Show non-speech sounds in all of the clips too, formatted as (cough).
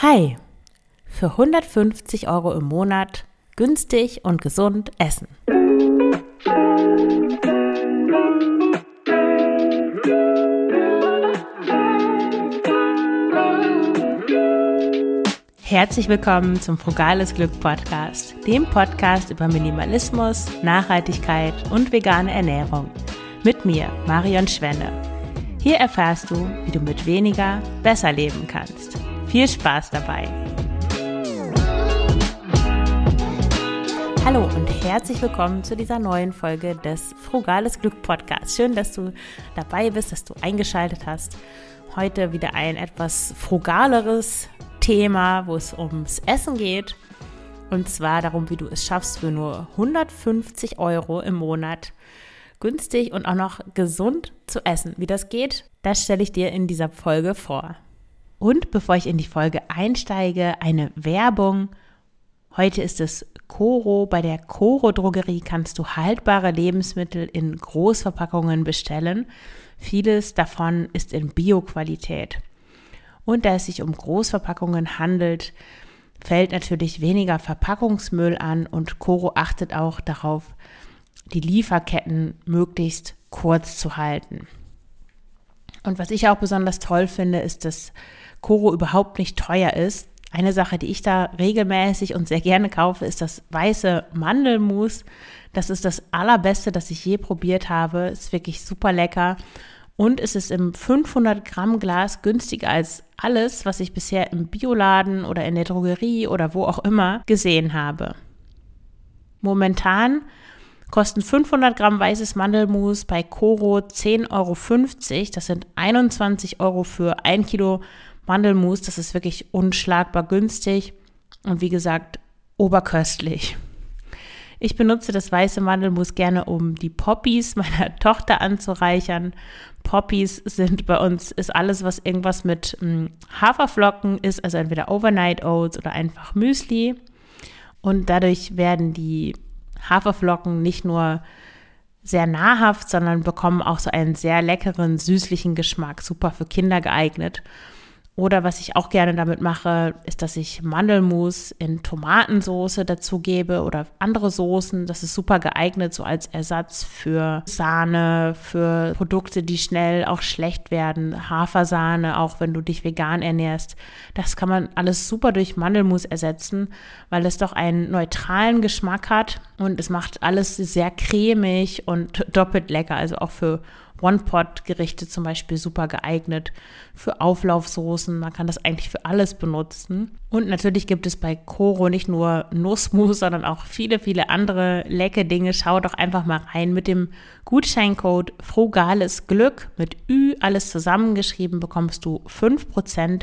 Hi, für 150 Euro im Monat günstig und gesund essen. Herzlich willkommen zum Frugales Glück Podcast, dem Podcast über Minimalismus, Nachhaltigkeit und vegane Ernährung. Mit mir, Marion Schwenne. Hier erfährst du, wie du mit weniger besser leben kannst. Viel Spaß dabei! Hallo und herzlich willkommen zu dieser neuen Folge des Frugales Glück Podcasts. Schön, dass du dabei bist, dass du eingeschaltet hast. Heute wieder ein etwas frugaleres Thema, wo es ums Essen geht. Und zwar darum, wie du es schaffst, für nur 150 Euro im Monat günstig und auch noch gesund zu essen. Wie das geht, das stelle ich dir in dieser Folge vor. Und bevor ich in die Folge einsteige, eine Werbung. Heute ist es Coro. Bei der Coro Drogerie kannst du haltbare Lebensmittel in Großverpackungen bestellen. Vieles davon ist in Bioqualität. Und da es sich um Großverpackungen handelt, fällt natürlich weniger Verpackungsmüll an und Coro achtet auch darauf, die Lieferketten möglichst kurz zu halten. Und was ich auch besonders toll finde, ist, dass Koro überhaupt nicht teuer ist. Eine Sache, die ich da regelmäßig und sehr gerne kaufe, ist das weiße Mandelmus. Das ist das allerbeste, das ich je probiert habe. Ist wirklich super lecker. Und es ist im 500 Gramm Glas günstiger als alles, was ich bisher im Bioladen oder in der Drogerie oder wo auch immer gesehen habe. Momentan kosten 500 Gramm weißes Mandelmus bei Coro 10,50 Euro. Das sind 21 Euro für ein Kilo Mandelmus, das ist wirklich unschlagbar günstig und wie gesagt, oberköstlich. Ich benutze das weiße Mandelmus gerne, um die Poppies meiner (laughs) Tochter anzureichern. Poppies sind bei uns, ist alles, was irgendwas mit hm, Haferflocken ist, also entweder Overnight Oats oder einfach Müsli. Und dadurch werden die Haferflocken nicht nur sehr nahrhaft, sondern bekommen auch so einen sehr leckeren, süßlichen Geschmack. Super für Kinder geeignet. Oder was ich auch gerne damit mache, ist, dass ich Mandelmus in Tomatensoße dazu gebe oder andere Soßen. Das ist super geeignet, so als Ersatz für Sahne, für Produkte, die schnell auch schlecht werden. Hafersahne, auch wenn du dich vegan ernährst. Das kann man alles super durch Mandelmus ersetzen, weil es doch einen neutralen Geschmack hat und es macht alles sehr cremig und doppelt lecker. Also auch für One-Pot-Gerichte zum Beispiel super geeignet für Auflaufsoßen. Man kann das eigentlich für alles benutzen. Und natürlich gibt es bei Coro nicht nur Nussmus, (laughs) sondern auch viele, viele andere leckere Dinge. Schau doch einfach mal rein mit dem Gutscheincode Frugales Glück mit Ü, alles zusammengeschrieben, bekommst du 5%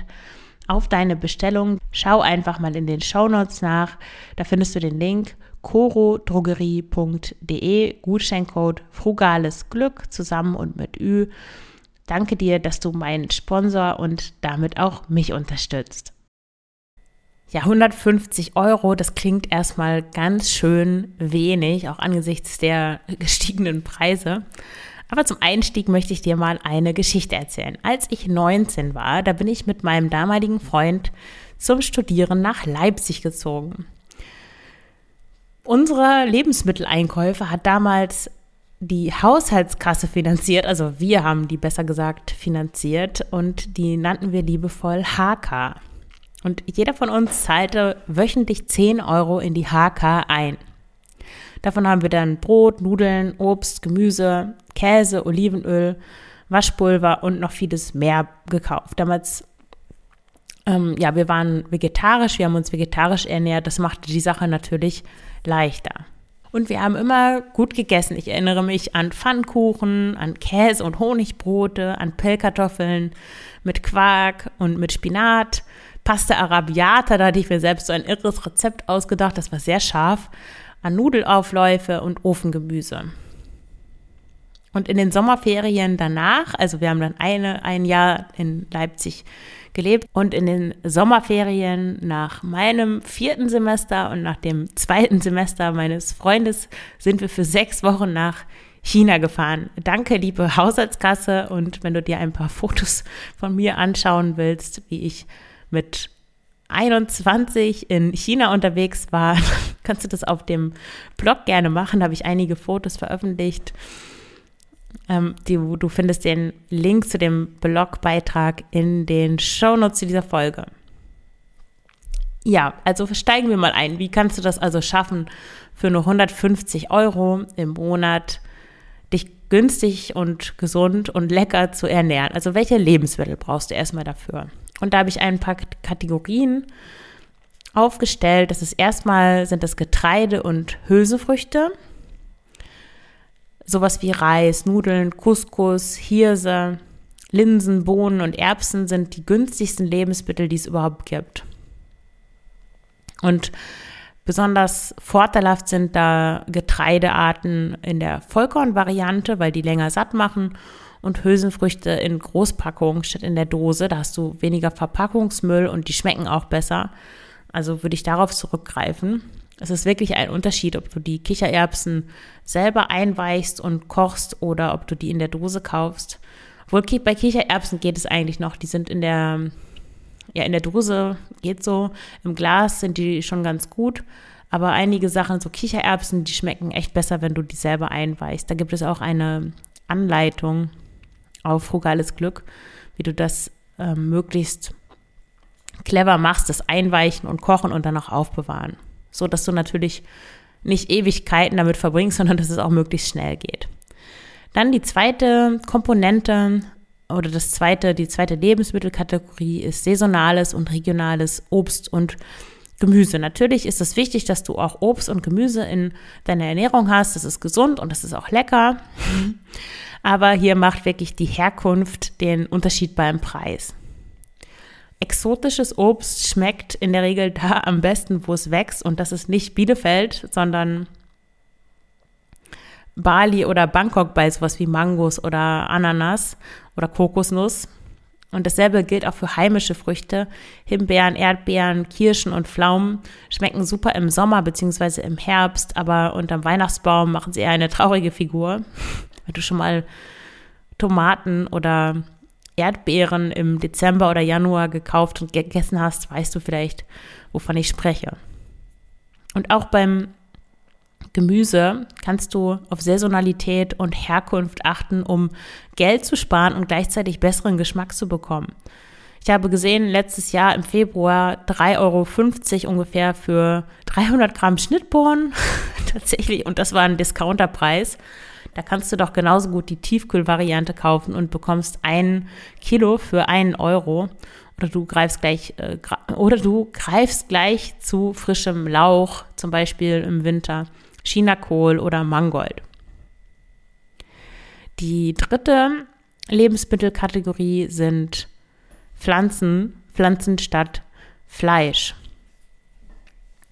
auf deine Bestellung. Schau einfach mal in den Shownotes nach. Da findest du den Link corodrogerie.de, Gutscheincode Frugales Glück zusammen und mit Ü. Danke dir, dass du mein Sponsor und damit auch mich unterstützt. Ja, 150 Euro, das klingt erstmal ganz schön wenig, auch angesichts der (laughs) gestiegenen Preise. Aber zum Einstieg möchte ich dir mal eine Geschichte erzählen. Als ich 19 war, da bin ich mit meinem damaligen Freund zum Studieren nach Leipzig gezogen. Unsere Lebensmitteleinkäufe hat damals die Haushaltskasse finanziert, also wir haben die besser gesagt finanziert und die nannten wir liebevoll HK. Und jeder von uns zahlte wöchentlich 10 Euro in die HK ein. Davon haben wir dann Brot, Nudeln, Obst, Gemüse, Käse, Olivenöl, Waschpulver und noch vieles mehr gekauft. Damals ähm, ja, wir waren vegetarisch, wir haben uns vegetarisch ernährt. Das machte die Sache natürlich leichter. Und wir haben immer gut gegessen. Ich erinnere mich an Pfannkuchen, an Käse und Honigbrote, an Pellkartoffeln mit Quark und mit Spinat. Pasta Arabiata, da hatte ich mir selbst so ein irres Rezept ausgedacht. Das war sehr scharf. An Nudelaufläufe und Ofengemüse. Und in den Sommerferien danach, also wir haben dann eine, ein Jahr in Leipzig gelebt. Und in den Sommerferien nach meinem vierten Semester und nach dem zweiten Semester meines Freundes sind wir für sechs Wochen nach China gefahren. Danke, liebe Haushaltskasse. Und wenn du dir ein paar Fotos von mir anschauen willst, wie ich mit 21 in China unterwegs war, (laughs) kannst du das auf dem Blog gerne machen. Da habe ich einige Fotos veröffentlicht. Ähm, die, du findest den Link zu dem Blogbeitrag in den Shownotes zu dieser Folge. Ja, also steigen wir mal ein. Wie kannst du das also schaffen, für nur 150 Euro im Monat dich günstig und gesund und lecker zu ernähren? Also welche Lebensmittel brauchst du erstmal dafür? Und da habe ich ein paar Kategorien aufgestellt. Das ist erstmal sind das Getreide und Hülsefrüchte. Sowas wie Reis, Nudeln, Couscous, Hirse, Linsen, Bohnen und Erbsen sind die günstigsten Lebensmittel, die es überhaupt gibt. Und besonders vorteilhaft sind da Getreidearten in der Vollkornvariante, weil die länger satt machen und Hülsenfrüchte in Großpackung statt in der Dose. Da hast du weniger Verpackungsmüll und die schmecken auch besser. Also würde ich darauf zurückgreifen. Es ist wirklich ein Unterschied, ob du die Kichererbsen selber einweichst und kochst oder ob du die in der Dose kaufst. Obwohl bei Kichererbsen geht es eigentlich noch. Die sind in der, ja, in der Dose geht so. Im Glas sind die schon ganz gut. Aber einige Sachen, so Kichererbsen, die schmecken echt besser, wenn du die selber einweichst. Da gibt es auch eine Anleitung, auf frugales Glück, wie du das äh, möglichst clever machst, das Einweichen und Kochen und dann auch aufbewahren. So dass du natürlich nicht Ewigkeiten damit verbringst, (laughs) sondern dass es auch möglichst schnell geht. Dann die zweite Komponente oder das zweite, die zweite Lebensmittelkategorie ist saisonales und regionales Obst und Gemüse. Natürlich ist es wichtig, dass du auch Obst und Gemüse in deiner Ernährung hast. Das ist gesund und das ist auch lecker. Aber hier macht wirklich die Herkunft den Unterschied beim Preis. Exotisches Obst schmeckt in der Regel da am besten, wo es wächst. Und das ist nicht Bielefeld, sondern Bali oder Bangkok bei sowas wie Mangos oder Ananas oder Kokosnuss. Und dasselbe gilt auch für heimische Früchte. Himbeeren, Erdbeeren, Kirschen und Pflaumen schmecken super im Sommer bzw. im Herbst, aber unterm Weihnachtsbaum machen sie eher eine traurige Figur. Wenn du schon mal Tomaten oder Erdbeeren im Dezember oder Januar gekauft und gegessen hast, weißt du vielleicht, wovon ich spreche. Und auch beim Gemüse kannst du auf Saisonalität und Herkunft achten, um Geld zu sparen und gleichzeitig besseren Geschmack zu bekommen. Ich habe gesehen, letztes Jahr im Februar 3,50 Euro ungefähr für 300 Gramm Schnittbohnen. (laughs) Tatsächlich, und das war ein Discounterpreis. Da kannst du doch genauso gut die Tiefkühlvariante kaufen und bekommst ein Kilo für einen Euro. Oder du greifst gleich, äh, oder du greifst gleich zu frischem Lauch, zum Beispiel im Winter, Chinakohl oder Mangold. Die dritte Lebensmittelkategorie sind Pflanzen, Pflanzen statt Fleisch.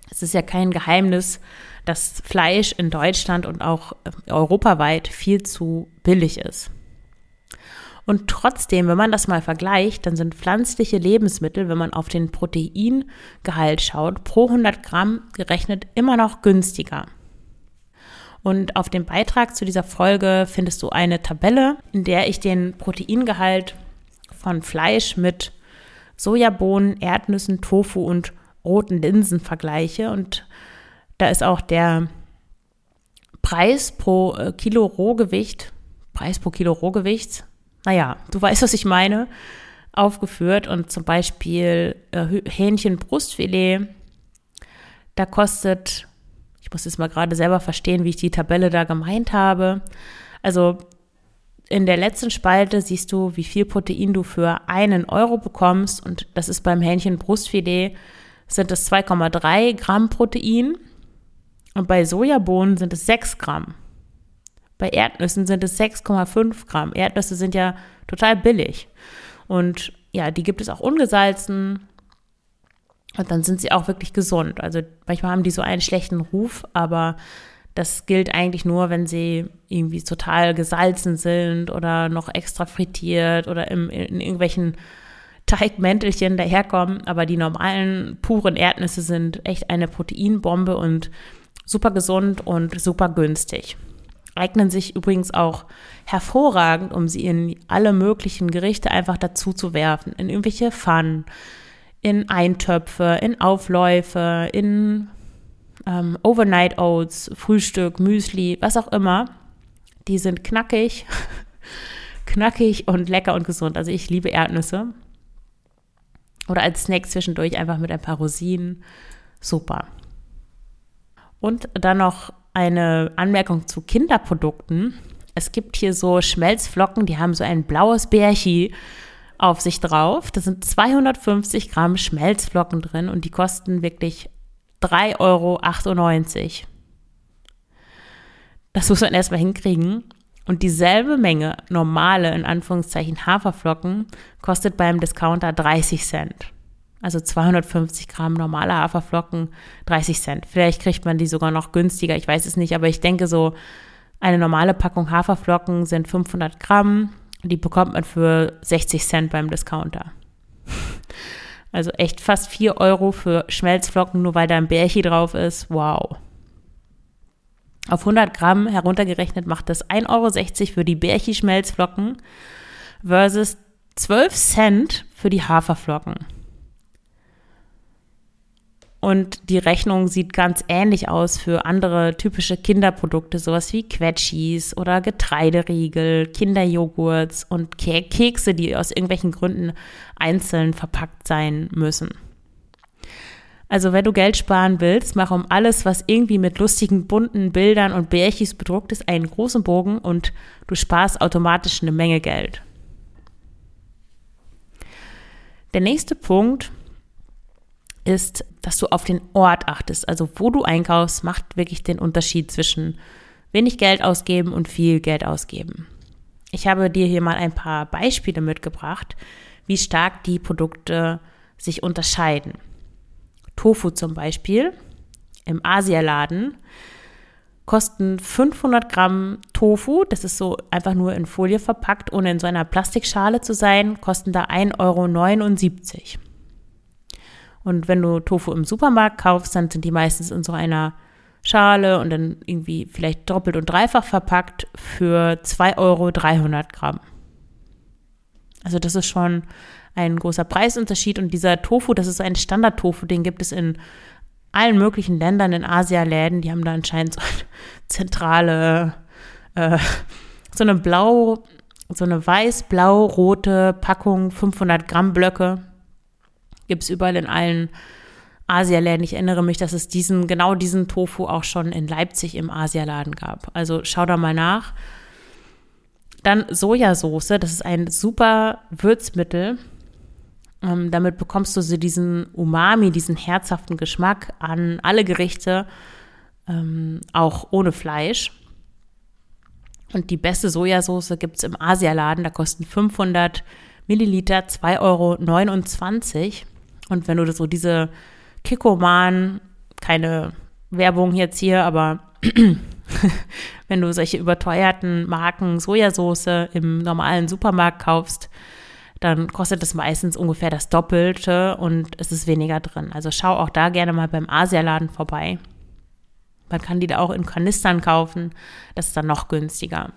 Es ist ja kein Geheimnis, dass Fleisch in Deutschland und auch äh, europaweit viel zu billig ist. Und trotzdem, wenn man das mal vergleicht, dann sind pflanzliche Lebensmittel, wenn man auf den Proteingehalt schaut, pro 100 Gramm gerechnet immer noch günstiger. Und auf dem Beitrag zu dieser Folge findest du eine Tabelle, in der ich den Proteingehalt von Fleisch mit Sojabohnen, Erdnüssen, Tofu und roten Linsen vergleiche. Und da ist auch der Preis pro äh, Kilo Rohgewicht, Preis pro Kilo Rohgewicht, naja, du weißt, was ich meine, aufgeführt. Und zum Beispiel äh, Hähnchenbrustfilet, da kostet, ich muss jetzt mal gerade selber verstehen, wie ich die Tabelle da gemeint habe. Also in der letzten Spalte siehst du, wie viel Protein du für einen Euro bekommst. Und das ist beim Hähnchenbrustfilet sind es 2,3 Gramm Protein. Und bei Sojabohnen sind es 6 Gramm. Bei Erdnüssen sind es 6,5 Gramm. Erdnüsse sind ja total billig. Und ja, die gibt es auch ungesalzen. Und dann sind sie auch wirklich gesund. Also manchmal haben die so einen schlechten Ruf, aber das gilt eigentlich nur, wenn sie irgendwie total gesalzen sind oder noch extra frittiert oder im, in irgendwelchen Teigmäntelchen daherkommen. Aber die normalen puren Erdnüsse sind echt eine Proteinbombe und super gesund und super günstig. Eignen sich übrigens auch hervorragend, um sie in alle möglichen Gerichte einfach dazu zu werfen, in irgendwelche Pfannen, in Eintöpfe, in Aufläufe, in ähm, Overnight Oats, Frühstück, Müsli, was auch immer. Die sind knackig, (laughs) knackig und lecker und gesund. Also ich liebe Erdnüsse. Oder als Snack zwischendurch einfach mit ein paar Rosinen. Super. Und dann noch eine Anmerkung zu Kinderprodukten. Es gibt hier so Schmelzflocken, die haben so ein blaues Bärchi auf sich drauf. Da sind 250 Gramm Schmelzflocken drin und die kosten wirklich 3,98 Euro. Das muss man erstmal hinkriegen. Und dieselbe Menge normale, in Anführungszeichen, Haferflocken kostet beim Discounter 30 Cent. Also 250 Gramm normale Haferflocken, 30 Cent. Vielleicht kriegt man die sogar noch günstiger, ich weiß es nicht, aber ich denke so, eine normale Packung Haferflocken sind 500 Gramm. Die bekommt man für 60 Cent beim Discounter. Also echt fast 4 Euro für Schmelzflocken, nur weil da ein Bärchi drauf ist. Wow. Auf 100 Gramm heruntergerechnet macht das 1,60 Euro für die Bärchi-Schmelzflocken versus 12 Cent für die Haferflocken. Und die Rechnung sieht ganz ähnlich aus für andere typische Kinderprodukte, sowas wie Quetschis oder Getreideriegel, Kinderjoghurts und Kekse, die aus irgendwelchen Gründen einzeln verpackt sein müssen. Also wenn du Geld sparen willst, mach um alles, was irgendwie mit lustigen, bunten Bildern und Bärchis bedruckt ist, einen großen Bogen und du sparst automatisch eine Menge Geld. Der nächste Punkt ist, dass du auf den Ort achtest. Also wo du einkaufst, macht wirklich den Unterschied zwischen wenig Geld ausgeben und viel Geld ausgeben. Ich habe dir hier mal ein paar Beispiele mitgebracht, wie stark die Produkte sich unterscheiden. Tofu zum Beispiel im Asialaden kosten 500 Gramm Tofu, das ist so einfach nur in Folie verpackt, ohne in so einer Plastikschale zu sein, kosten da 1,79 Euro. Und wenn du Tofu im Supermarkt kaufst, dann sind die meistens in so einer Schale und dann irgendwie vielleicht doppelt und dreifach verpackt für 2 Euro 300 Gramm. Also das ist schon ein großer Preisunterschied. Und dieser Tofu, das ist ein Standard-Tofu, den gibt es in allen möglichen Ländern in Asialäden, die haben da anscheinend so eine zentrale, äh, so eine blau, so eine weiß-blau-rote Packung, 500 Gramm Blöcke, Gibt es überall in allen Asialäden. Ich erinnere mich, dass es diesen, genau diesen Tofu auch schon in Leipzig im Asialaden gab. Also schau da mal nach. Dann Sojasauce, das ist ein super Würzmittel. Ähm, damit bekommst du so diesen Umami, diesen herzhaften Geschmack an alle Gerichte, ähm, auch ohne Fleisch. Und die beste Sojasauce gibt es im Asialaden. Da kosten 500 Milliliter 2,29 Euro. Und wenn du so diese Kikoman, keine Werbung jetzt hier, aber (clears throat) wenn du solche überteuerten Marken Sojasauce im normalen Supermarkt kaufst, dann kostet das meistens ungefähr das Doppelte und es ist weniger drin. Also schau auch da gerne mal beim Asialaden vorbei. Man kann die da auch in Kanistern kaufen. Das ist dann noch günstiger.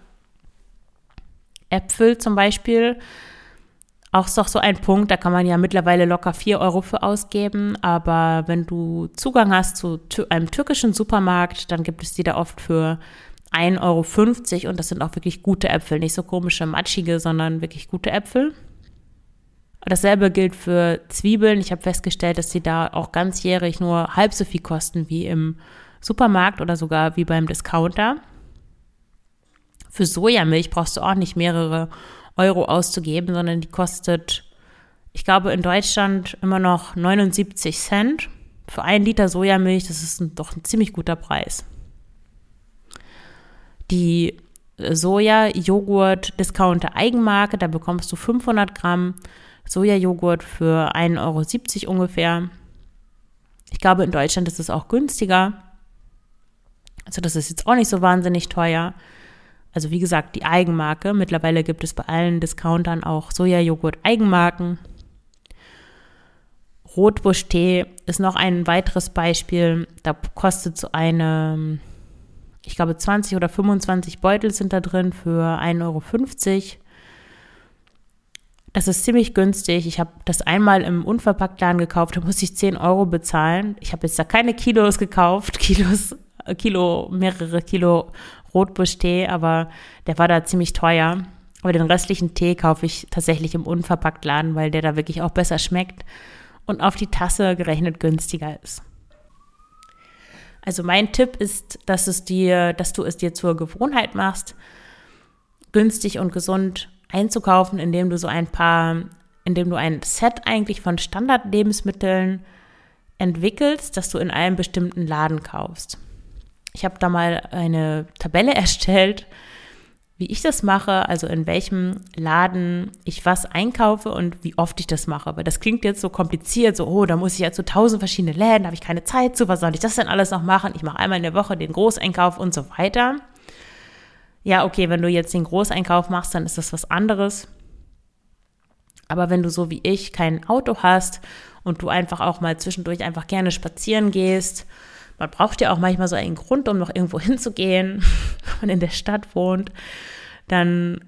Äpfel zum Beispiel auch ist doch so ein Punkt, da kann man ja mittlerweile locker 4 Euro für ausgeben, aber wenn du Zugang hast zu einem türkischen Supermarkt, dann gibt es die da oft für 1,50 Euro und das sind auch wirklich gute Äpfel, nicht so komische, matschige, sondern wirklich gute Äpfel. Dasselbe gilt für Zwiebeln. Ich habe festgestellt, dass sie da auch ganzjährig nur halb so viel kosten wie im Supermarkt oder sogar wie beim Discounter. Für Sojamilch brauchst du auch nicht mehrere Euro auszugeben, sondern die kostet, ich glaube, in Deutschland immer noch 79 Cent für ein Liter Sojamilch. Das ist ein, doch ein ziemlich guter Preis. Die Soja-Joghurt-Discounter Eigenmarke, da bekommst du 500 Gramm Sojajoghurt für 1,70 Euro ungefähr. Ich glaube, in Deutschland ist es auch günstiger. Also das ist jetzt auch nicht so wahnsinnig teuer. Also wie gesagt, die Eigenmarke. Mittlerweile gibt es bei allen Discountern auch Sojajoghurt-Eigenmarken. Rotbuschtee ist noch ein weiteres Beispiel. Da kostet so eine, ich glaube 20 oder 25 Beutel sind da drin für 1,50 Euro. Es ist ziemlich günstig. Ich habe das einmal im Unverpacktladen gekauft, da musste ich 10 Euro bezahlen. Ich habe jetzt da keine Kilos gekauft, (laughs) Kilos, Kilo, mehrere Kilo Rotbusch-Tee, aber der war da ziemlich teuer. Aber den restlichen Tee kaufe ich tatsächlich im Unverpacktladen, weil der da wirklich auch besser schmeckt und auf die Tasse gerechnet günstiger ist. Also mein Tipp ist, dass es dir, dass du es dir zur Gewohnheit machst, günstig und gesund einzukaufen, indem du so ein paar, indem du ein Set eigentlich von Standardlebensmitteln entwickelst, das du in einem bestimmten Laden kaufst. Ich habe da mal eine Tabelle (laughs) erstellt, wie ich das mache, also in welchem Laden ich was einkaufe und wie oft ich das mache. Weil das klingt jetzt so kompliziert, so, oh, da muss ich ja zu tausend verschiedene Läden, habe ich keine Zeit zu, was soll ich das denn alles noch machen? Ich mache einmal in der Woche den Großeinkauf und so weiter. Ja, okay, wenn du jetzt den Großeinkauf machst, dann ist das was anderes. Aber wenn du so wie ich kein Auto hast und du einfach auch mal zwischendurch einfach gerne spazieren gehst, man braucht ja auch manchmal so einen Grund, um noch irgendwo (laughs) hinzugehen, wenn man in der Stadt wohnt, dann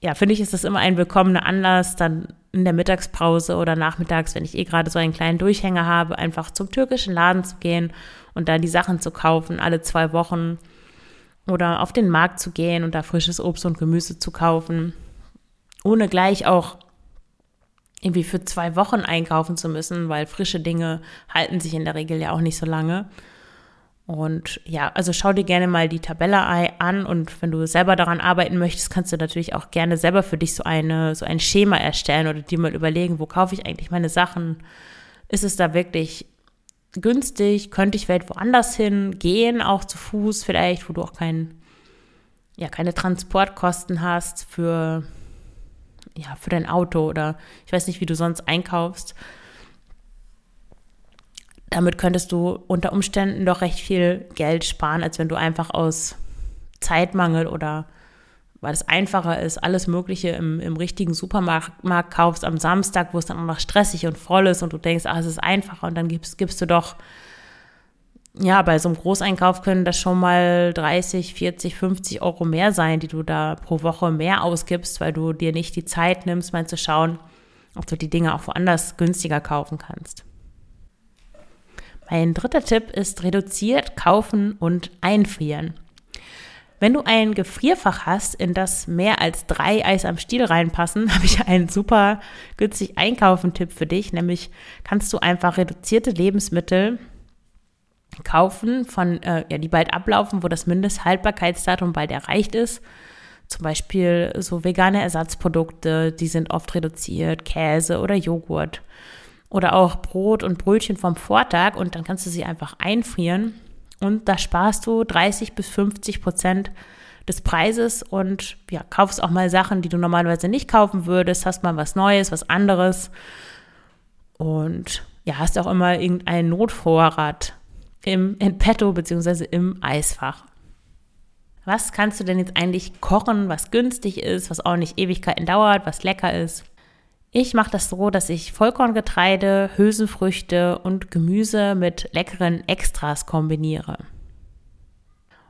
ja, finde ich, ist das immer ein willkommener Anlass, dann in der Mittagspause oder nachmittags, wenn ich eh gerade so einen kleinen Durchhänger habe, einfach zum türkischen Laden zu gehen und da die Sachen zu kaufen, alle zwei Wochen. Oder auf den Markt zu gehen und da frisches Obst und Gemüse zu kaufen, ohne gleich auch irgendwie für zwei Wochen einkaufen zu müssen, weil frische Dinge halten sich in der Regel ja auch nicht so lange. Und ja, also schau dir gerne mal die Tabelle an und wenn du selber daran arbeiten möchtest, kannst du natürlich auch gerne selber für dich so eine so ein Schema erstellen oder dir mal überlegen, wo kaufe ich eigentlich meine Sachen? Ist es da wirklich günstig? Könnte ich vielleicht woanders hin gehen, auch zu Fuß vielleicht, wo du auch kein, ja, keine Transportkosten hast für, ja, für dein Auto oder ich weiß nicht, wie du sonst einkaufst. Damit könntest du unter Umständen doch recht viel Geld sparen, als wenn du einfach aus Zeitmangel oder weil es einfacher ist, alles Mögliche im, im richtigen Supermarkt kaufst am Samstag, wo es dann auch noch stressig und voll ist und du denkst, ah, es ist einfacher und dann gibst, gibst du doch, ja, bei so einem Großeinkauf können das schon mal 30, 40, 50 Euro mehr sein, die du da pro Woche mehr ausgibst, weil du dir nicht die Zeit nimmst, mal zu schauen, ob du die Dinge auch woanders günstiger kaufen kannst. Mein dritter Tipp ist reduziert kaufen und einfrieren. Wenn du ein Gefrierfach hast, in das mehr als drei Eis am Stiel reinpassen, (laughs) habe ich einen super günstig Einkaufen-Tipp für dich. Nämlich kannst du einfach reduzierte Lebensmittel kaufen, von, äh, ja, die bald ablaufen, wo das Mindesthaltbarkeitsdatum bald erreicht ist. Zum Beispiel so vegane Ersatzprodukte, die sind oft reduziert, Käse oder Joghurt. Oder auch Brot und Brötchen vom Vortag und dann kannst du sie einfach einfrieren und da sparst du 30 bis 50 Prozent des Preises und ja, kaufst auch mal Sachen, die du normalerweise nicht kaufen würdest, hast mal was Neues, was anderes und ja, hast auch immer irgendeinen Notvorrat im in petto beziehungsweise im Eisfach. Was kannst du denn jetzt eigentlich kochen, was günstig ist, was auch nicht Ewigkeiten dauert, was lecker ist? Ich mache das so, dass ich Vollkorngetreide, Hülsenfrüchte und Gemüse mit leckeren Extras kombiniere.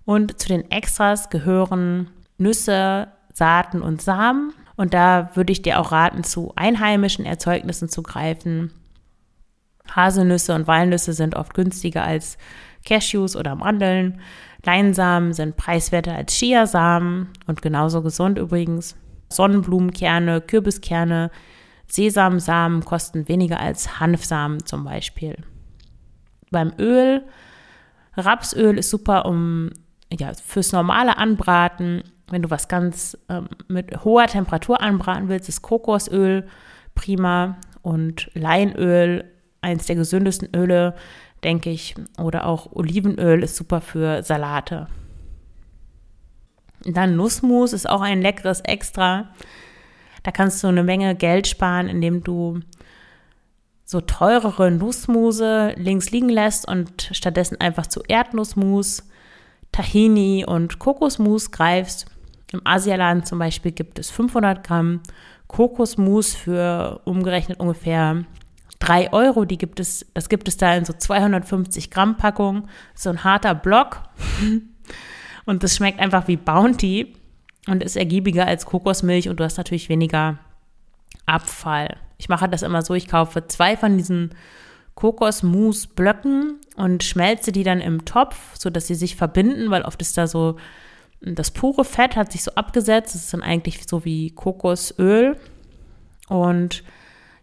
Und zu den Extras gehören Nüsse, Saaten und Samen. Und da würde ich dir auch raten, zu einheimischen Erzeugnissen zu greifen. Haselnüsse und Walnüsse sind oft günstiger als Cashews oder Mandeln. Leinsamen sind preiswerter als Chiasamen und genauso gesund übrigens. Sonnenblumenkerne, Kürbiskerne, Sesamsamen kosten weniger als Hanfsamen zum Beispiel. Beim Öl, Rapsöl ist super, um ja, fürs normale Anbraten, wenn du was ganz ähm, mit hoher Temperatur anbraten willst, ist Kokosöl prima und Leinöl, eins der gesündesten Öle, denke ich, oder auch Olivenöl ist super für Salate. Dann Nussmus ist auch ein leckeres Extra. Da kannst du eine Menge Geld sparen, indem du so teurere Nussmuse links liegen lässt und stattdessen einfach zu Erdnussmus, Tahini und Kokosmus greifst. Im Asialaden zum Beispiel gibt es 500 Gramm Kokosmus für umgerechnet ungefähr 3 Euro. Die gibt es, das gibt es da in so 250 Gramm Packung. So ein harter Block. (laughs) Und das schmeckt einfach wie Bounty und ist ergiebiger als Kokosmilch und du hast natürlich weniger Abfall. Ich mache das immer so, ich kaufe zwei von diesen Kokosmus-Blöcken und schmelze die dann im Topf, sodass sie sich verbinden, weil oft ist da so, das pure Fett hat sich so abgesetzt. Das ist dann eigentlich so wie Kokosöl. Und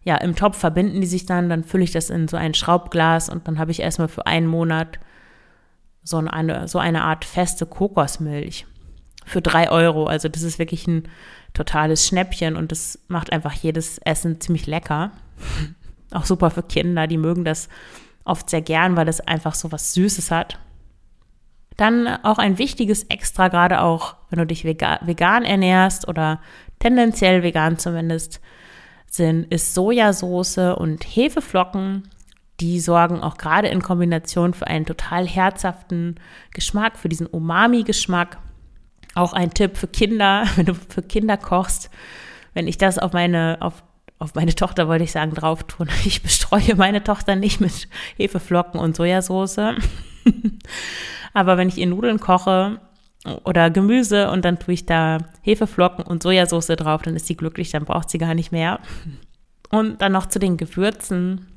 ja, im Topf verbinden die sich dann, dann fülle ich das in so ein Schraubglas und dann habe ich erstmal für einen Monat so eine, so eine Art feste Kokosmilch für drei Euro. Also das ist wirklich ein totales Schnäppchen und das macht einfach jedes Essen ziemlich lecker. (laughs) Auch super für Kinder, die mögen das oft sehr gern, weil es einfach so was Süßes hat. Dann auch ein wichtiges Extra, gerade auch wenn du dich vegan ernährst oder tendenziell vegan zumindest, sind, ist Sojasauce und Hefeflocken. Die sorgen auch gerade in Kombination für einen total herzhaften Geschmack, für diesen Umami-Geschmack. Auch ein Tipp für Kinder, (laughs) wenn du für Kinder kochst. Wenn ich das auf meine, auf, auf meine Tochter, wollte ich sagen, drauf tun. (laughs) Ich bestreue meine Tochter nicht mit Hefeflocken und Sojasauce. (laughs) Aber wenn ich ihr Nudeln koche oder Gemüse und dann tue ich da Hefeflocken und Sojasauce drauf, dann ist sie glücklich, dann braucht sie gar nicht mehr. Und dann noch zu den Gewürzen.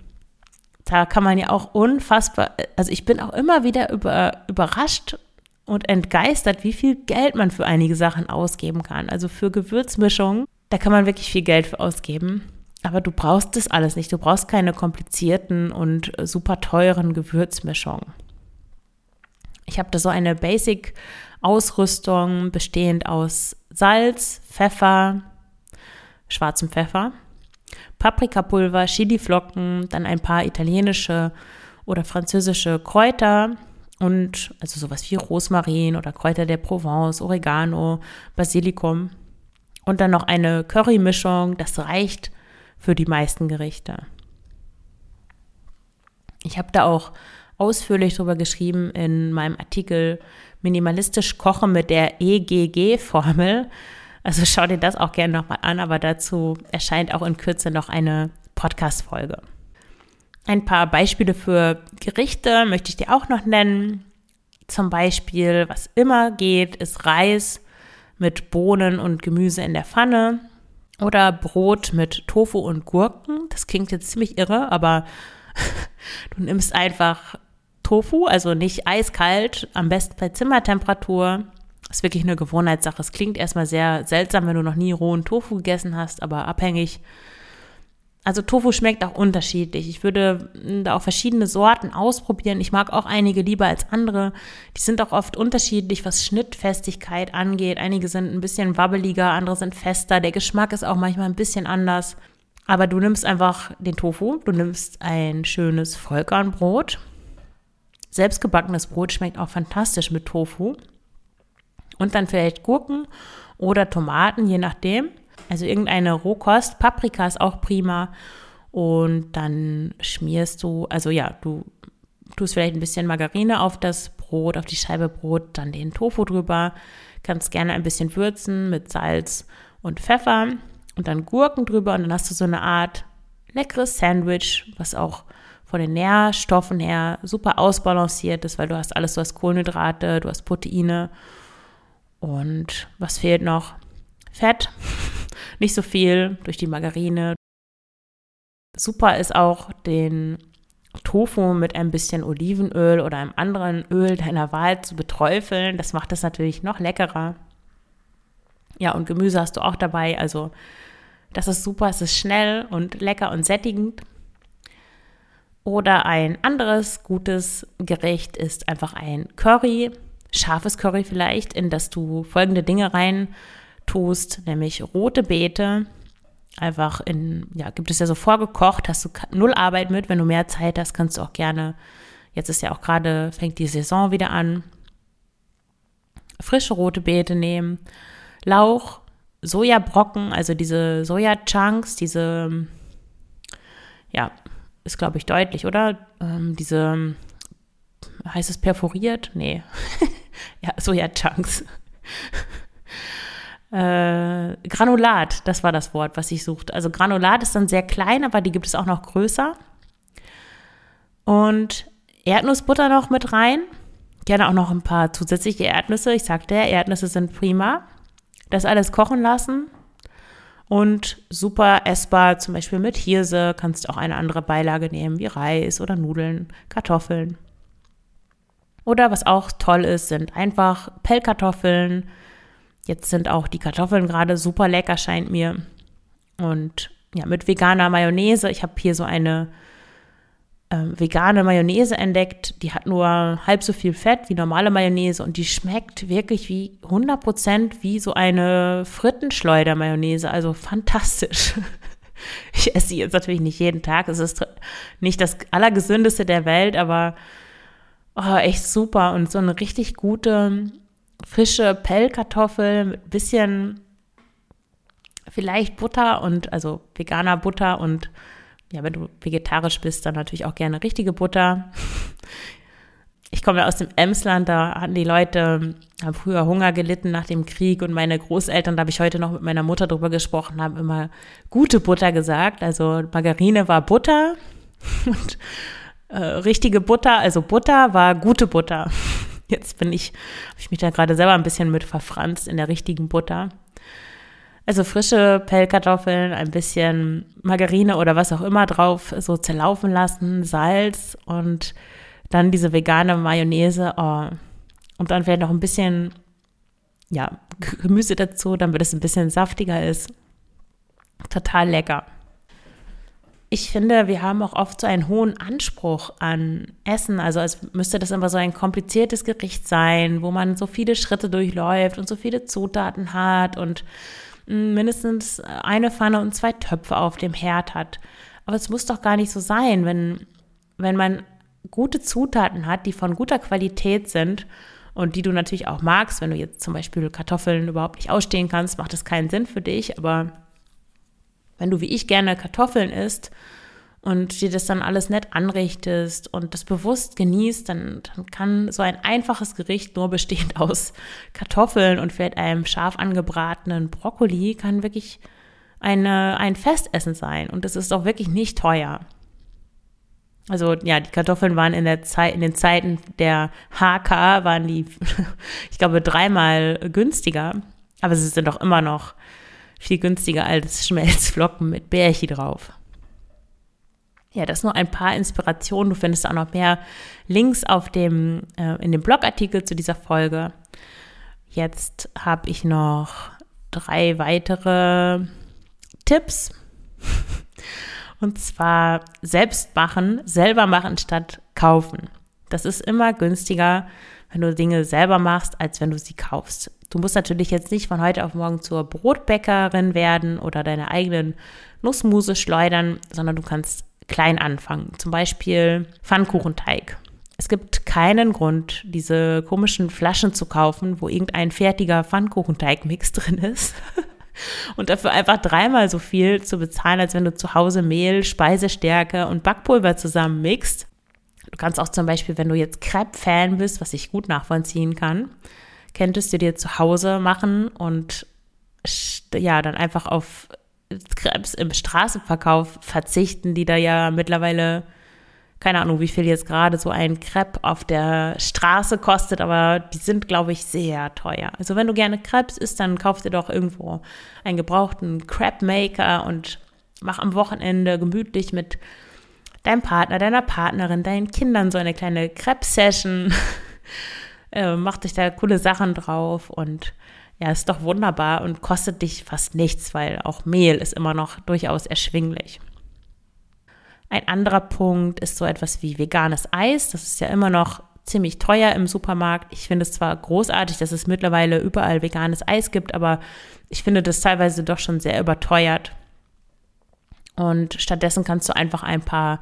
Da kann man ja auch unfassbar, also ich bin auch immer wieder über, überrascht und entgeistert, wie viel Geld man für einige Sachen ausgeben kann. Also für Gewürzmischungen, da kann man wirklich viel Geld für ausgeben. Aber du brauchst das alles nicht. Du brauchst keine komplizierten und super teuren Gewürzmischungen. Ich habe da so eine Basic-Ausrüstung bestehend aus Salz, Pfeffer, schwarzem Pfeffer, Paprikapulver, Chiliflocken, dann ein paar italienische oder französische Kräuter und also sowas wie Rosmarin oder Kräuter der Provence, Oregano, Basilikum und dann noch eine Currymischung, das reicht für die meisten Gerichte. Ich habe da auch ausführlich darüber geschrieben in meinem Artikel Minimalistisch Kochen mit der EGG-Formel. Also schau dir das auch gerne nochmal an, aber dazu erscheint auch in Kürze noch eine Podcast-Folge. Ein paar Beispiele für Gerichte möchte ich dir auch noch nennen. Zum Beispiel, was immer geht, ist Reis mit Bohnen und Gemüse in der Pfanne oder Brot mit Tofu und Gurken. Das klingt jetzt ziemlich irre, aber (laughs) du nimmst einfach Tofu, also nicht eiskalt, am besten bei Zimmertemperatur. Ist wirklich eine Gewohnheitssache. Es klingt erstmal sehr seltsam, wenn du noch nie rohen Tofu gegessen hast, aber abhängig. Also Tofu schmeckt auch unterschiedlich. Ich würde da auch verschiedene Sorten ausprobieren. Ich mag auch einige lieber als andere. Die sind auch oft unterschiedlich, was Schnittfestigkeit angeht. Einige sind ein bisschen wabbeliger, andere sind fester. Der Geschmack ist auch manchmal ein bisschen anders. Aber du nimmst einfach den Tofu, du nimmst ein schönes Vollkornbrot, Selbstgebackenes Brot schmeckt auch fantastisch mit Tofu. Und dann vielleicht Gurken oder Tomaten, je nachdem. Also irgendeine Rohkost. Paprika ist auch prima. Und dann schmierst du, also ja, du tust vielleicht ein bisschen Margarine auf das Brot, auf die Scheibe Brot, dann den Tofu drüber. Kannst gerne ein bisschen würzen mit Salz und Pfeffer und dann Gurken drüber und dann hast du so eine Art leckeres Sandwich, was auch von den Nährstoffen her super ausbalanciert ist, weil du hast alles, du hast Kohlenhydrate, du hast Proteine und was fehlt noch? Fett, (laughs) nicht so viel durch die Margarine. Super ist auch den Tofu mit ein bisschen Olivenöl oder einem anderen Öl deiner Wahl zu beträufeln. Das macht es natürlich noch leckerer. Ja, und Gemüse hast du auch dabei. Also das ist super, es ist schnell und lecker und sättigend. Oder ein anderes gutes Gericht ist einfach ein Curry, scharfes Curry vielleicht, in das du folgende Dinge rein tust, nämlich rote Beete. Einfach in, ja, gibt es ja so vorgekocht, hast du null Arbeit mit. Wenn du mehr Zeit hast, kannst du auch gerne, jetzt ist ja auch gerade, fängt die Saison wieder an, frische rote Beete nehmen, Lauch, Sojabrocken, also diese Soja-Chunks, diese, ja, ist, glaube ich, deutlich, oder? Ähm, diese, heißt es perforiert? Nee. (laughs) ja, Soja-Chunks. (laughs) äh, Granulat, das war das Wort, was ich suchte. Also Granulat ist dann sehr klein, aber die gibt es auch noch größer. Und Erdnussbutter noch mit rein. Gerne auch noch ein paar zusätzliche Erdnüsse. Ich sagte ja, Erdnüsse sind prima. Das alles kochen lassen und super essbar, zum Beispiel mit Hirse. Kannst auch eine andere Beilage nehmen, wie Reis oder Nudeln, Kartoffeln. Oder was auch toll ist, sind einfach Pellkartoffeln. Jetzt sind auch die Kartoffeln gerade super lecker, scheint mir. Und ja, mit veganer Mayonnaise. Ich habe hier so eine äh, vegane Mayonnaise entdeckt. Die hat nur halb so viel Fett wie normale Mayonnaise und die schmeckt wirklich wie 100% wie so eine Frittenschleuder-Mayonnaise. Also fantastisch. (laughs) Ich esse sie jetzt natürlich nicht jeden Tag. Es ist nicht das allergesündeste der Welt, aber oh, echt super. Und so eine richtig gute, frische Pellkartoffel mit bisschen vielleicht Butter und also veganer Butter und ja, wenn du vegetarisch bist, dann natürlich auch gerne richtige Butter. Ich komme ja aus dem Emsland, da hatten die Leute, haben früher Hunger gelitten nach dem Krieg und meine Großeltern, da habe ich heute noch mit meiner Mutter drüber gesprochen, haben immer gute Butter gesagt. Also Margarine war Butter (laughs) und äh, richtige Butter, also Butter war gute Butter. (laughs) Jetzt bin ich, habe ich mich da gerade selber ein bisschen mit verfranst in der richtigen Butter. Also frische Pellkartoffeln, ein bisschen Margarine oder was auch immer drauf, so zerlaufen lassen, Salz und dann diese vegane Mayonnaise. Oh. Und dann vielleicht noch ein bisschen ja, Gemüse dazu, damit es ein bisschen saftiger ist. Total lecker. Ich finde, wir haben auch oft so einen hohen Anspruch an Essen. Also als müsste das immer so ein kompliziertes Gericht sein, wo man so viele Schritte durchläuft und so viele Zutaten hat und mindestens eine Pfanne und zwei Töpfe auf dem Herd hat. Aber es muss doch gar nicht so sein, wenn, wenn man gute Zutaten hat, die von guter Qualität sind und die du natürlich auch magst. Wenn du jetzt zum Beispiel Kartoffeln überhaupt nicht ausstehen kannst, macht das keinen Sinn für dich. Aber wenn du wie ich gerne Kartoffeln isst und dir das dann alles nett anrichtest und das bewusst genießt, dann, dann kann so ein einfaches Gericht nur bestehend (laughs) aus Kartoffeln und vielleicht einem scharf angebratenen Brokkoli kann wirklich eine, ein Festessen sein. Und das ist auch wirklich nicht teuer. Also ja, die Kartoffeln waren in der Zeit, in den Zeiten der HK waren die, (laughs) ich glaube, dreimal günstiger. Aber sie sind doch immer noch viel günstiger als Schmelzflocken mit Bärchi drauf. Ja, das nur ein paar Inspirationen. Du findest auch noch mehr Links auf dem, äh, in dem Blogartikel zu dieser Folge. Jetzt habe ich noch drei weitere Tipps. (laughs) Und zwar selbst machen, selber machen statt kaufen. Das ist immer günstiger, wenn du Dinge selber machst, als wenn du sie kaufst. Du musst natürlich jetzt nicht von heute auf morgen zur Brotbäckerin werden oder deine eigenen Nussmuse schleudern, sondern du kannst klein anfangen. Zum Beispiel Pfannkuchenteig. Es gibt keinen Grund, diese komischen Flaschen zu kaufen, wo irgendein fertiger Pfannkuchenteigmix (laughs) drin ist. Und dafür einfach dreimal so viel zu bezahlen, als wenn du zu Hause Mehl, Speisestärke und Backpulver zusammen mixt. Du kannst auch zum Beispiel, wenn du jetzt Crepe-Fan bist, was ich gut nachvollziehen kann, könntest du dir zu Hause machen und ja, dann einfach auf Krebs im Straßenverkauf verzichten, die da ja mittlerweile, keine Ahnung, wie viel jetzt gerade so ein Crepe auf der Straße kostet, aber die sind, glaube ich, sehr teuer. Also wenn du gerne Krebs isst, dann kauf dir doch irgendwo einen gebrauchten Crepe Maker und mach am Wochenende gemütlich mit deinem Partner, deiner Partnerin, deinen Kindern so eine kleine Crepe-Session. (laughs) äh, mach dich da coole Sachen drauf und ja, ist doch wunderbar und kostet dich fast nichts, weil auch Mehl ist immer noch durchaus erschwinglich. Ein anderer Punkt ist so etwas wie veganes Eis. Das ist ja immer noch ziemlich teuer im Supermarkt. Ich finde es zwar großartig, dass es mittlerweile überall veganes Eis gibt, aber ich finde das teilweise doch schon sehr überteuert. Und stattdessen kannst du einfach ein paar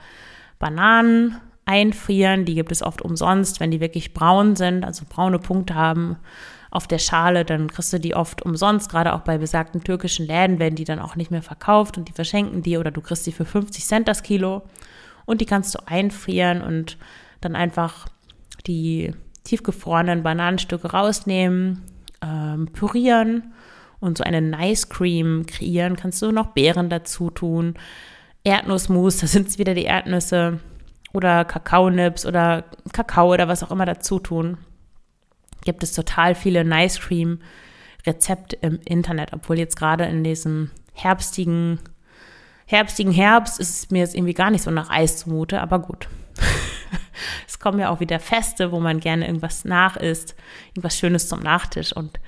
Bananen einfrieren. Die gibt es oft umsonst, wenn die wirklich braun sind, also braune Punkte haben auf der Schale, dann kriegst du die oft umsonst, gerade auch bei besagten türkischen Läden werden die dann auch nicht mehr verkauft und die verschenken die oder du kriegst die für 50 Cent das Kilo. Und die kannst du einfrieren und dann einfach die tiefgefrorenen Bananenstücke rausnehmen, ähm, pürieren und so eine Nice Cream kreieren. Kannst du noch Beeren dazu tun, Erdnussmus, (laughs) da sind es wieder die Erdnüsse oder Kakaonips oder Kakao oder was auch immer dazu tun gibt es total viele Nice Cream Rezepte im Internet, obwohl jetzt gerade in diesem herbstigen, herbstigen Herbst ist es mir jetzt irgendwie gar nicht so nach Eis zumute, aber gut. (laughs) es kommen ja auch wieder Feste, wo man gerne irgendwas nach isst, irgendwas Schönes zum Nachtisch und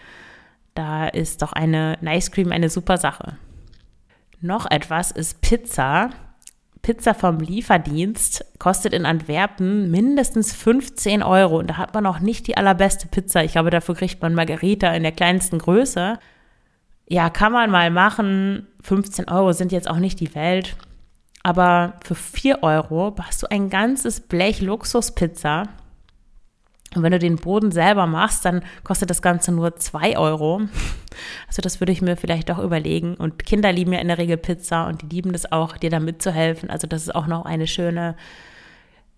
da ist doch eine Ice Cream eine super Sache. Noch etwas ist Pizza. Pizza vom Lieferdienst kostet in Antwerpen mindestens 15 Euro und da hat man auch nicht die allerbeste Pizza. Ich glaube, dafür kriegt man Margarita in der kleinsten Größe. Ja, kann man mal machen. 15 Euro sind jetzt auch nicht die Welt. Aber für 4 Euro hast du ein ganzes Blech Luxuspizza. Und wenn du den Boden selber machst, dann kostet das Ganze nur 2 Euro. Also das würde ich mir vielleicht doch überlegen. Und Kinder lieben ja in der Regel Pizza und die lieben das auch, dir da mitzuhelfen. Also das ist auch noch eine schöne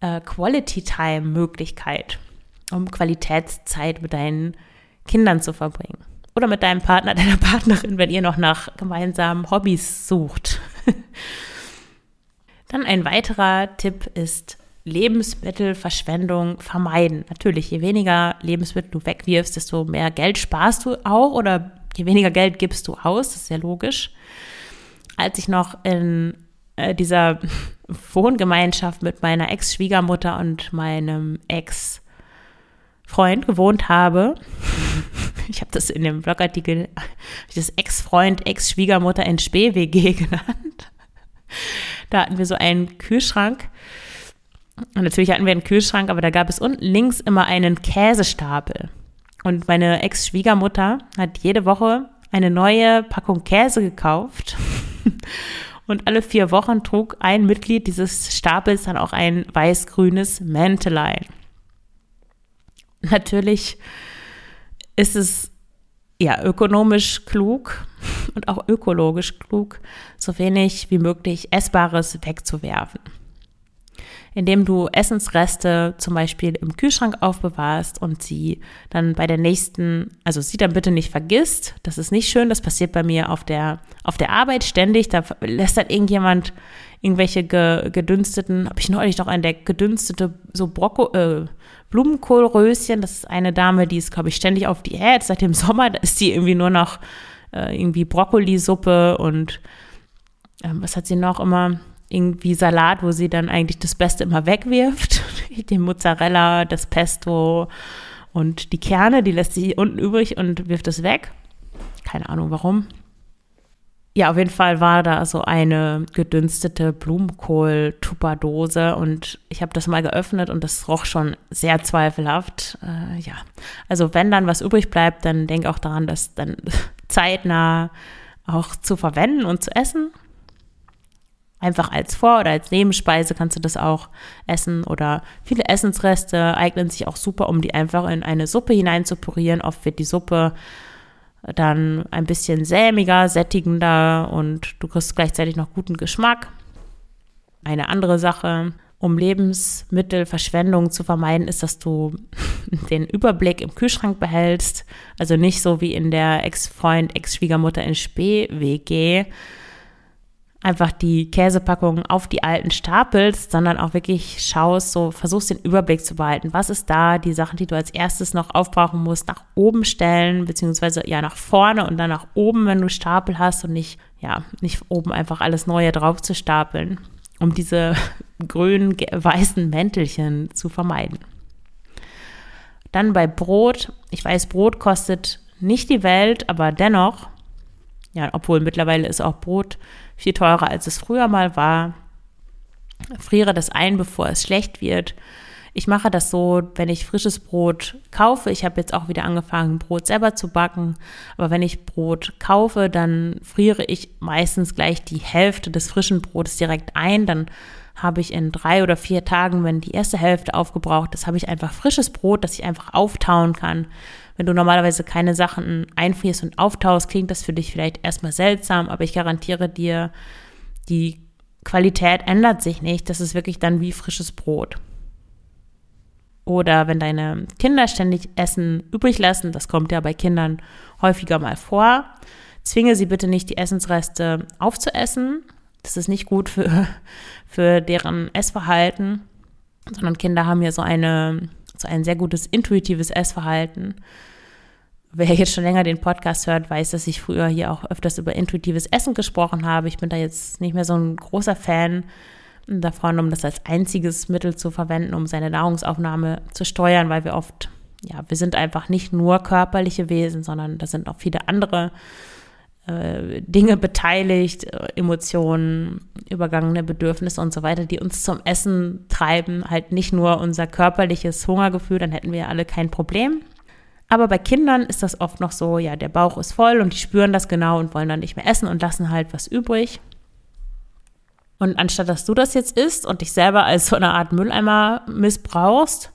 äh, Quality-Time-Möglichkeit, um Qualitätszeit mit deinen Kindern zu verbringen. Oder mit deinem Partner, (laughs) deiner Partnerin, wenn ihr noch nach gemeinsamen Hobbys sucht. (laughs) Dann ein weiterer Tipp ist Lebensmittelverschwendung vermeiden. Natürlich, je weniger Lebensmittel du wegwirfst, desto mehr Geld sparst du auch oder je weniger Geld gibst du aus, das ist ja logisch. Als ich noch in äh, dieser (laughs) Wohngemeinschaft mit meiner Ex-Schwiegermutter und meinem Ex-Freund gewohnt habe, (laughs) ich habe das in dem Blogartikel, das Ex-Freund, Ex-Schwiegermutter in Spee-WG (laughs) genannt. Da hatten wir so einen Kühlschrank. Und natürlich hatten wir einen Kühlschrank, aber da gab es unten links immer einen Käsestapel. Und meine Ex-Schwiegermutter hat jede Woche eine neue Packung Käse gekauft. (laughs) Und alle vier Wochen trug ein Mitglied dieses Stapels dann auch ein weiß-grünes Mäntelein. Natürlich ist es ja ökonomisch klug und auch ökologisch klug, so wenig wie möglich Essbares wegzuwerfen indem du Essensreste zum Beispiel im Kühlschrank aufbewahrst und sie dann bei der nächsten, also sie dann bitte nicht vergisst. Das ist nicht schön, das passiert bei mir auf der, auf der Arbeit ständig. Da lässt dann irgendjemand irgendwelche ge, gedünsteten, habe ich neulich noch entdeckt, gedünstete so Brocco, äh, Blumenkohlröschen. Das ist eine Dame, die ist, glaube ich, ständig auf Diät. Seit dem (laughs) Sommer da ist sie irgendwie nur noch äh, irgendwie Brokkolisuppe und äh, was hat sie noch immer? Irgendwie Salat, wo sie dann eigentlich das Beste immer wegwirft. (laughs) Den Mozzarella, das Pesto und die Kerne, die lässt sie unten übrig und wirft es weg. Keine Ahnung warum. Ja, auf jeden Fall war da so eine gedünstete Blumenkohl-Tupperdose und ich habe das mal geöffnet und das roch schon sehr zweifelhaft. Äh, ja, also wenn dann was übrig bleibt, dann denk auch daran, das dann (laughs) zeitnah auch zu verwenden und zu essen. Einfach als Vor- oder als Nebenspeise kannst du das auch essen. Oder viele Essensreste eignen sich auch super, um die einfach in eine Suppe hineinzupurieren. Oft wird die Suppe dann ein bisschen sämiger, sättigender und du kriegst gleichzeitig noch guten Geschmack. Eine andere Sache, um Lebensmittelverschwendung zu vermeiden, ist, dass du (laughs) den Überblick im Kühlschrank behältst. Also nicht so wie in der Ex-Freund, Ex-Schwiegermutter in Spee-WG, einfach die Käsepackungen auf die alten stapelst, sondern auch wirklich schaust, so versuchst den Überblick zu behalten. Was ist da? Die Sachen, die du als erstes noch aufbrauchen musst, nach oben stellen, beziehungsweise ja nach vorne und dann nach oben, wenn du Stapel hast und nicht, ja, nicht oben einfach alles Neue drauf zu stapeln, um diese (laughs) grünen, weißen Mäntelchen zu vermeiden. Dann bei Brot. Ich weiß, Brot kostet nicht die Welt, aber dennoch, ja, obwohl mittlerweile ist auch Brot viel teurer, als es früher mal war. Friere das ein, bevor es schlecht wird. Ich mache das so, wenn ich frisches Brot kaufe. Ich habe jetzt auch wieder angefangen, Brot selber zu backen. Aber wenn ich Brot kaufe, dann friere ich meistens gleich die Hälfte des frischen Brotes direkt ein. Dann habe ich in drei oder vier Tagen, wenn die erste Hälfte aufgebraucht ist, habe ich einfach frisches Brot, das ich einfach auftauen kann. Wenn du normalerweise keine Sachen einfrierst und auftaust, klingt das für dich vielleicht erstmal seltsam, aber ich garantiere dir, die Qualität ändert sich nicht. Das ist wirklich dann wie frisches Brot. Oder wenn deine Kinder ständig Essen übrig lassen, das kommt ja bei Kindern häufiger mal vor, zwinge sie bitte nicht, die Essensreste aufzuessen. Das ist nicht gut für, (laughs) für deren Essverhalten, sondern Kinder haben ja so eine so ein sehr gutes intuitives Essverhalten. Wer jetzt schon länger den Podcast hört, weiß, dass ich früher hier auch öfters über intuitives Essen gesprochen habe. Ich bin da jetzt nicht mehr so ein großer Fan davon, um das als einziges Mittel zu verwenden, um seine Nahrungsaufnahme zu steuern, weil wir oft, ja, wir sind einfach nicht nur körperliche Wesen, sondern da sind auch viele andere äh, Dinge beteiligt, äh, Emotionen, übergangene Bedürfnisse und so weiter, die uns zum Essen treiben. Halt nicht nur unser körperliches Hungergefühl, dann hätten wir alle kein Problem. Aber bei Kindern ist das oft noch so, ja, der Bauch ist voll und die spüren das genau und wollen dann nicht mehr essen und lassen halt was übrig. Und anstatt dass du das jetzt isst und dich selber als so eine Art Mülleimer missbrauchst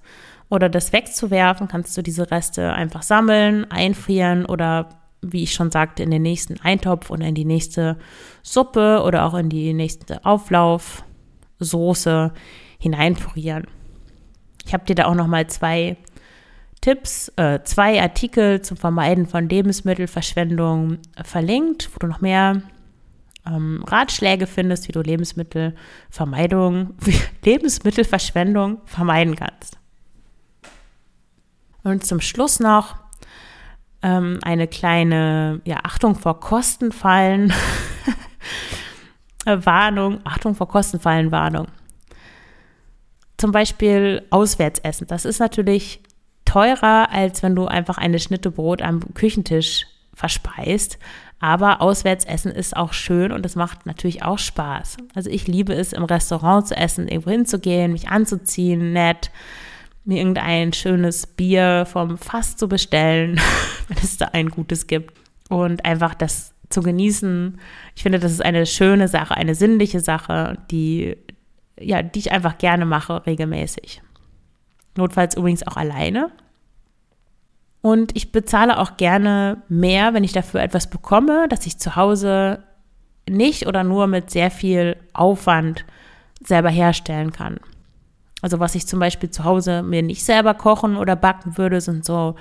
oder das wegzuwerfen, kannst du diese Reste einfach sammeln, einfrieren oder wie ich schon sagte, in den nächsten Eintopf oder in die nächste Suppe oder auch in die nächste Auflaufsoße hineinpurieren. Ich habe dir da auch noch mal zwei Tipps, äh, zwei Artikel zum Vermeiden von Lebensmittelverschwendung verlinkt, wo du noch mehr ähm, Ratschläge findest, wie du Lebensmittelvermeidung, (laughs) Lebensmittelverschwendung vermeiden kannst. Und zum Schluss noch ähm, eine kleine, ja, Achtung vor Kostenfallen, (laughs) Warnung, Achtung vor Kostenfallen, Warnung. Zum Beispiel Auswärtsessen. Das ist natürlich teurer, als wenn du einfach eine Schnitte Brot am Küchentisch verspeist. Aber Auswärtsessen ist auch schön und es macht natürlich auch Spaß. Also ich liebe es, im Restaurant zu essen, irgendwo hinzugehen, mich anzuziehen, nett, mir irgendein schönes Bier vom Fass zu bestellen, (laughs) wenn es da ein gutes gibt. Und einfach das zu genießen. Ich finde, das ist eine schöne Sache, eine sinnliche Sache, die, ja, die ich einfach gerne mache, regelmäßig. Notfalls übrigens auch alleine. Und ich bezahle auch gerne mehr, wenn ich dafür etwas bekomme, dass ich zu Hause nicht oder nur mit sehr viel Aufwand selber herstellen kann. Also was ich zum Beispiel zu Hause mir nicht selber kochen oder backen würde, sind so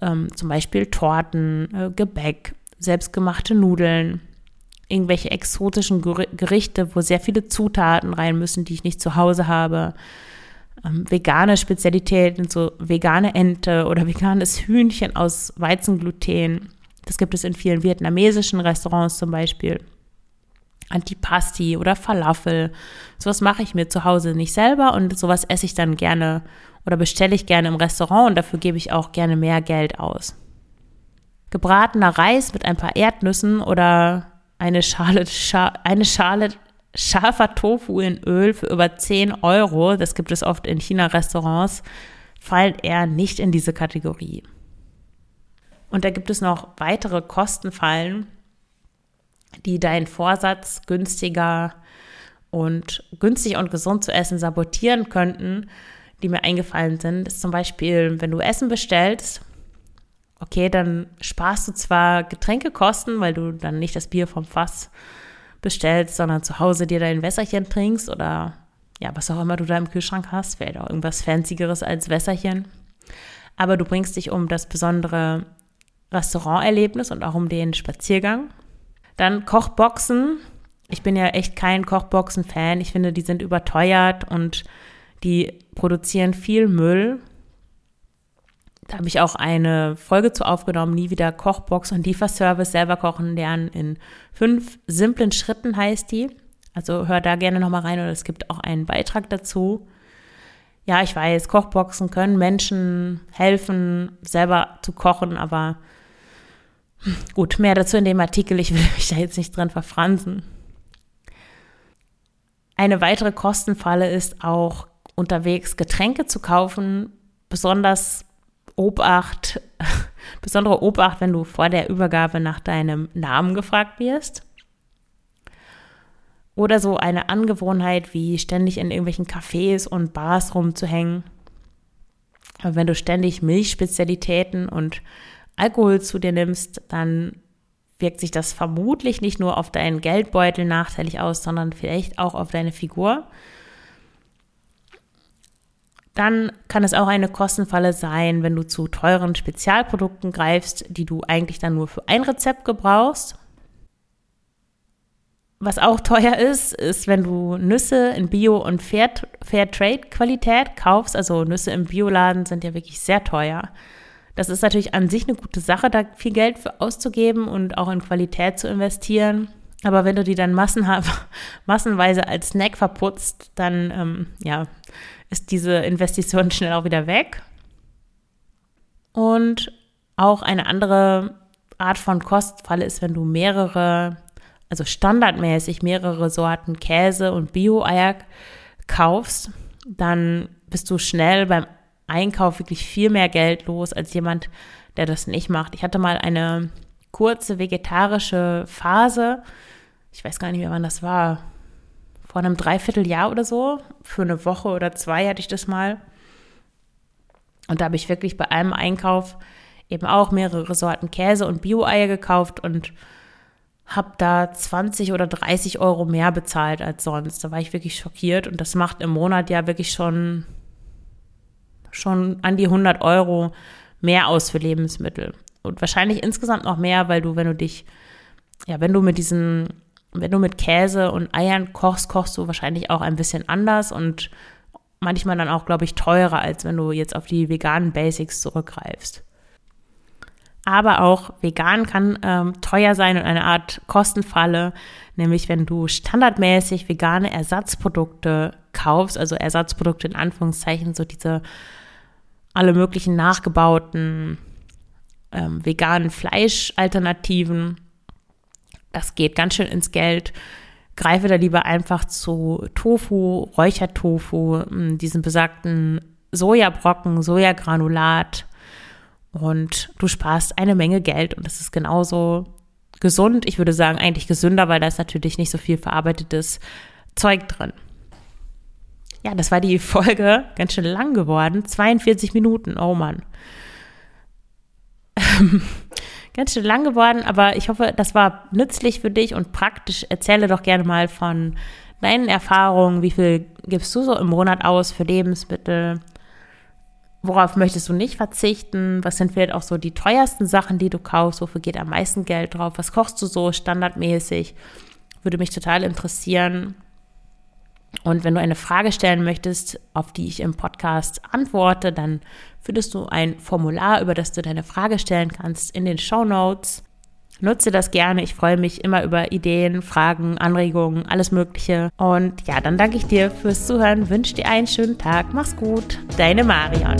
ähm, zum Beispiel Torten, äh, Gebäck, selbstgemachte Nudeln, irgendwelche exotischen Gerichte, wo sehr viele Zutaten rein müssen, die ich nicht zu Hause habe ähm, vegane Spezialitäten, so vegane Ente oder (laughs) veganes Hühnchen aus Weizengluten. Das gibt es in vielen vietnamesischen Restaurants zum Beispiel. Antipasti oder Falafel. Sowas mache ich mir zu Hause nicht selber und sowas esse ich dann gerne oder bestelle ich gerne im Restaurant und dafür gebe ich auch gerne mehr Geld aus. Gebratener Reis mit ein paar Erdnüssen oder eine Schale, eine Schale scharfer Tofu in Öl für über 10 Euro, das gibt es oft in China-Restaurants, fallen eher nicht in diese Kategorie. Und da gibt es noch weitere Kostenfallen, die deinen Vorsatz günstiger und günstig und gesund zu essen sabotieren könnten, die mir eingefallen sind, ist zum Beispiel, wenn du Essen bestellst, okay, dann sparst du zwar Getränkekosten, weil du dann nicht das Bier vom Fass bestellst, sondern zu Hause dir dein Wässerchen trinkst oder ja, was auch immer du da im Kühlschrank hast, vielleicht auch irgendwas Fancygeres als Wässerchen. Aber du bringst dich um das besondere Restauranterlebnis und auch um den Spaziergang. Dann Kochboxen. Ich bin ja echt kein Kochboxen-Fan. Ich finde, die sind überteuert und die produzieren viel Müll. Da habe ich auch eine Folge zu aufgenommen, nie wieder Kochbox und Lieferservice selber kochen lernen in fünf simplen Schritten heißt die. Also hör da gerne nochmal rein oder es gibt auch einen Beitrag dazu. Ja, ich weiß, Kochboxen können Menschen helfen, selber zu kochen, aber gut, mehr dazu in dem Artikel. Ich will (laughs) mich da jetzt nicht dran verfransen. Eine weitere Kostenfalle ist auch unterwegs Getränke zu kaufen, besonders Obacht, (laughs) besondere Obacht, wenn du vor der Übergabe nach deinem Namen gefragt wirst. Oder so eine Angewohnheit wie ständig in irgendwelchen Cafés und Bars rumzuhängen. Aber wenn du ständig Milchspezialitäten und Alkohol zu dir nimmst, dann wirkt sich das vermutlich nicht nur auf deinen Geldbeutel nachteilig aus, sondern vielleicht auch auf deine Figur. Dann kann es auch eine Kostenfalle sein, wenn du zu teuren Spezialprodukten greifst, die du eigentlich dann nur für ein Rezept gebrauchst. Was auch teuer ist, ist, wenn du Nüsse in Bio- und Fair, Fairtrade-Qualität kaufst. Also Nüsse im Bioladen sind ja wirklich sehr teuer. Das ist natürlich an sich eine gute Sache, da viel Geld für auszugeben und auch in Qualität zu investieren. Aber wenn du die dann (laughs) massenweise als Snack verputzt, dann ähm, ja, ist diese Investition (laughs) schnell auch wieder weg. Und auch eine andere Art von Kostfalle ist, wenn du mehrere, also standardmäßig mehrere Sorten Käse und Bio-Eier kaufst, dann bist du schnell beim Einkauf wirklich viel mehr Geld los als jemand, der das nicht macht. Ich hatte mal eine kurze vegetarische Phase. Ich weiß gar nicht mehr, wann das war. Vor einem Dreivierteljahr oder so. Für eine Woche oder zwei hatte ich das mal. Und da habe ich wirklich bei einem Einkauf eben auch mehrere Sorten Käse und Bio-Eier gekauft und habe da 20 oder 30 Euro mehr bezahlt als sonst. Da war ich wirklich schockiert und das macht im Monat ja wirklich schon, schon an die 100 Euro mehr aus für Lebensmittel. Und wahrscheinlich insgesamt noch mehr, weil du, wenn du dich, ja, wenn du mit diesen, wenn du mit Käse und Eiern kochst, kochst du wahrscheinlich auch ein bisschen anders und manchmal dann auch, glaube ich, teurer, als wenn du jetzt auf die veganen Basics zurückgreifst aber auch vegan kann ähm, teuer sein und eine Art Kostenfalle, nämlich wenn du standardmäßig vegane Ersatzprodukte kaufst, also Ersatzprodukte in Anführungszeichen, so diese alle möglichen nachgebauten ähm, veganen Fleischalternativen. Das geht ganz schön ins Geld. Greife da lieber einfach zu Tofu, Räuchertofu, diesen besagten Sojabrocken, Sojagranulat, und du sparst eine Menge Geld und es ist genauso gesund. Ich würde sagen, eigentlich gesünder, weil da ist natürlich nicht so viel verarbeitetes Zeug drin. Ja, das war die Folge, ganz schön lang geworden. 42 Minuten, oh Mann. ganz schön lang geworden, aber ich hoffe, das war nützlich für dich und praktisch. Erzähle doch gerne mal von deinen Erfahrungen. Wie viel gibst du so im Monat aus für Lebensmittel? Worauf möchtest du nicht verzichten? Was sind vielleicht auch so die teuersten Sachen, die du kaufst? Wofür geht am meisten Geld drauf? Was kochst du so standardmäßig? Würde mich total interessieren. Und wenn du eine Frage stellen möchtest, auf die ich im Podcast antworte, dann findest du ein Formular, über das du deine Frage stellen kannst in den Show Notes. Nutze das gerne. Ich freue mich immer über Ideen, Fragen, Anregungen, alles Mögliche. Und ja, dann danke ich dir fürs Zuhören, wünsche dir einen schönen Tag. Mach's gut. Deine Marion.